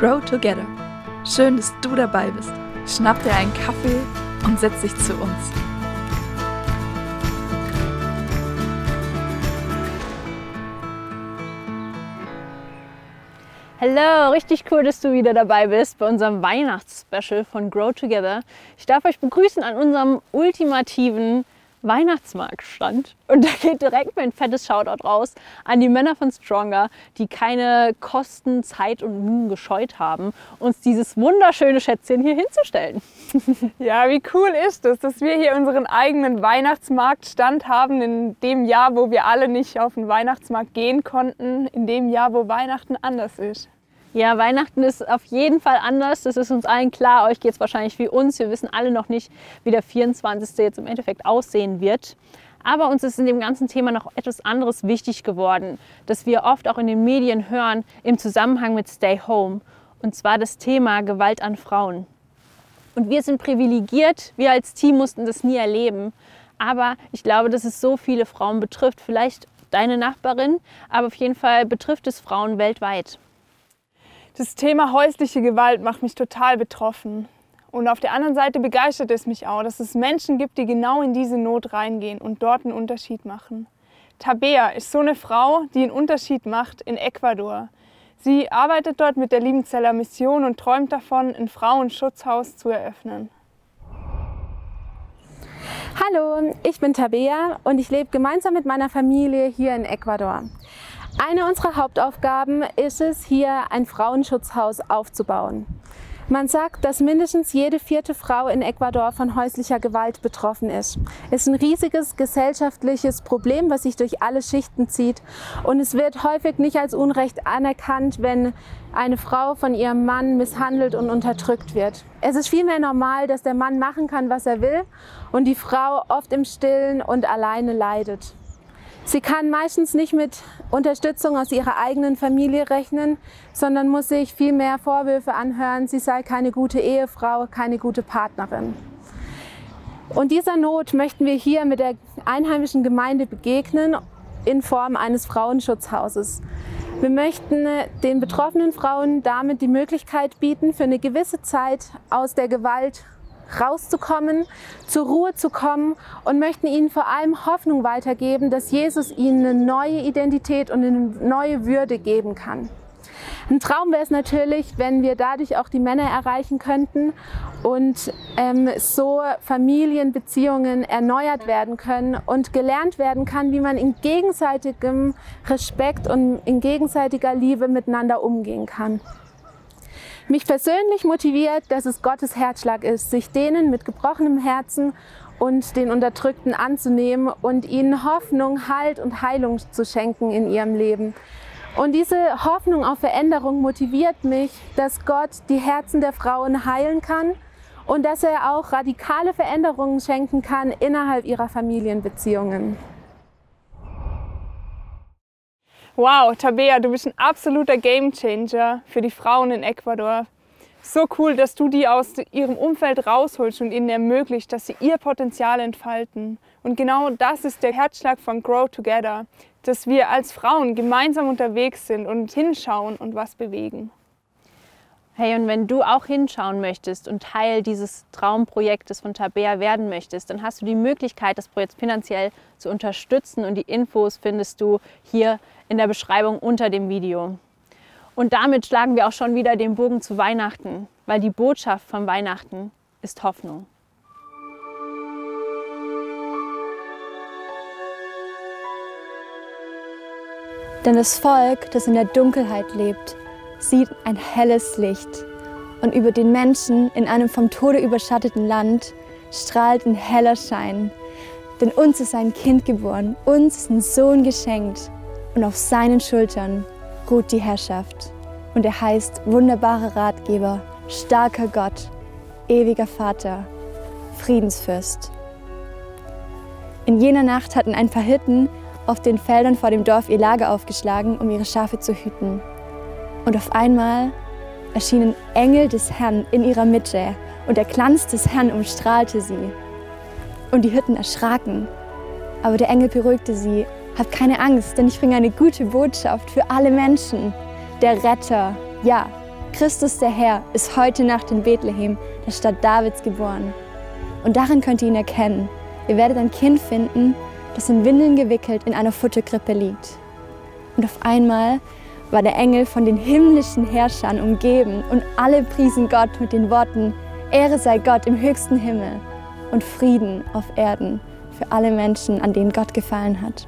Grow Together. Schön, dass du dabei bist. Schnapp dir einen Kaffee und setz dich zu uns. Hallo, richtig cool, dass du wieder dabei bist bei unserem Weihnachtsspecial von Grow Together. Ich darf euch begrüßen an unserem ultimativen Weihnachtsmarktstand. Und da geht direkt mein fettes Shoutout raus an die Männer von Stronger, die keine Kosten, Zeit und Mühen gescheut haben, uns dieses wunderschöne Schätzchen hier hinzustellen. Ja, wie cool ist es, dass wir hier unseren eigenen Weihnachtsmarktstand haben, in dem Jahr, wo wir alle nicht auf den Weihnachtsmarkt gehen konnten, in dem Jahr, wo Weihnachten anders ist. Ja, Weihnachten ist auf jeden Fall anders. Das ist uns allen klar. Euch geht es wahrscheinlich wie uns. Wir wissen alle noch nicht, wie der 24. jetzt im Endeffekt aussehen wird. Aber uns ist in dem ganzen Thema noch etwas anderes wichtig geworden, das wir oft auch in den Medien hören im Zusammenhang mit Stay Home. Und zwar das Thema Gewalt an Frauen. Und wir sind privilegiert. Wir als Team mussten das nie erleben. Aber ich glaube, dass es so viele Frauen betrifft. Vielleicht deine Nachbarin, aber auf jeden Fall betrifft es Frauen weltweit. Das Thema häusliche Gewalt macht mich total betroffen. Und auf der anderen Seite begeistert es mich auch, dass es Menschen gibt, die genau in diese Not reingehen und dort einen Unterschied machen. Tabea ist so eine Frau, die einen Unterschied macht in Ecuador. Sie arbeitet dort mit der Liebenzeller Mission und träumt davon, ein Frauenschutzhaus zu eröffnen. Hallo, ich bin Tabea und ich lebe gemeinsam mit meiner Familie hier in Ecuador. Eine unserer Hauptaufgaben ist es, hier ein Frauenschutzhaus aufzubauen. Man sagt, dass mindestens jede vierte Frau in Ecuador von häuslicher Gewalt betroffen ist. Es ist ein riesiges gesellschaftliches Problem, was sich durch alle Schichten zieht. Und es wird häufig nicht als Unrecht anerkannt, wenn eine Frau von ihrem Mann misshandelt und unterdrückt wird. Es ist vielmehr normal, dass der Mann machen kann, was er will und die Frau oft im Stillen und alleine leidet. Sie kann meistens nicht mit Unterstützung aus ihrer eigenen Familie rechnen, sondern muss sich viel mehr Vorwürfe anhören, sie sei keine gute Ehefrau, keine gute Partnerin. Und dieser Not möchten wir hier mit der einheimischen Gemeinde begegnen in Form eines Frauenschutzhauses. Wir möchten den betroffenen Frauen damit die Möglichkeit bieten, für eine gewisse Zeit aus der Gewalt rauszukommen, zur Ruhe zu kommen und möchten ihnen vor allem Hoffnung weitergeben, dass Jesus ihnen eine neue Identität und eine neue Würde geben kann. Ein Traum wäre es natürlich, wenn wir dadurch auch die Männer erreichen könnten und ähm, so Familienbeziehungen erneuert werden können und gelernt werden kann, wie man in gegenseitigem Respekt und in gegenseitiger Liebe miteinander umgehen kann. Mich persönlich motiviert, dass es Gottes Herzschlag ist, sich denen mit gebrochenem Herzen und den Unterdrückten anzunehmen und ihnen Hoffnung, Halt und Heilung zu schenken in ihrem Leben. Und diese Hoffnung auf Veränderung motiviert mich, dass Gott die Herzen der Frauen heilen kann und dass er auch radikale Veränderungen schenken kann innerhalb ihrer Familienbeziehungen. Wow, Tabea, du bist ein absoluter Gamechanger für die Frauen in Ecuador. So cool, dass du die aus ihrem Umfeld rausholst und ihnen ermöglicht, dass sie ihr Potenzial entfalten. Und genau das ist der Herzschlag von Grow Together, dass wir als Frauen gemeinsam unterwegs sind und hinschauen und was bewegen. Hey, und wenn du auch hinschauen möchtest und Teil dieses Traumprojektes von Tabea werden möchtest, dann hast du die Möglichkeit, das Projekt finanziell zu unterstützen und die Infos findest du hier in der Beschreibung unter dem Video. Und damit schlagen wir auch schon wieder den Bogen zu Weihnachten, weil die Botschaft von Weihnachten ist Hoffnung. Denn das Volk, das in der Dunkelheit lebt, sieht ein helles Licht. Und über den Menschen in einem vom Tode überschatteten Land strahlt ein heller Schein. Denn uns ist ein Kind geboren, uns ist ein Sohn geschenkt. Und auf seinen Schultern ruht die Herrschaft. Und er heißt wunderbarer Ratgeber, starker Gott, ewiger Vater, Friedensfürst. In jener Nacht hatten ein paar Hirten auf den Feldern vor dem Dorf ihr Lager aufgeschlagen, um ihre Schafe zu hüten. Und auf einmal erschienen Engel des Herrn in ihrer Mitte und der Glanz des Herrn umstrahlte sie. Und die Hirten erschraken. Aber der Engel beruhigte sie. Habt keine Angst, denn ich bringe eine gute Botschaft für alle Menschen. Der Retter, ja, Christus der Herr ist heute Nacht in Bethlehem, der Stadt Davids, geboren. Und darin könnt ihr ihn erkennen. Ihr werdet ein Kind finden, das in Windeln gewickelt in einer Futterkrippe liegt. Und auf einmal war der Engel von den himmlischen Herrschern umgeben und alle priesen Gott mit den Worten, Ehre sei Gott im höchsten Himmel und Frieden auf Erden für alle Menschen, an denen Gott gefallen hat.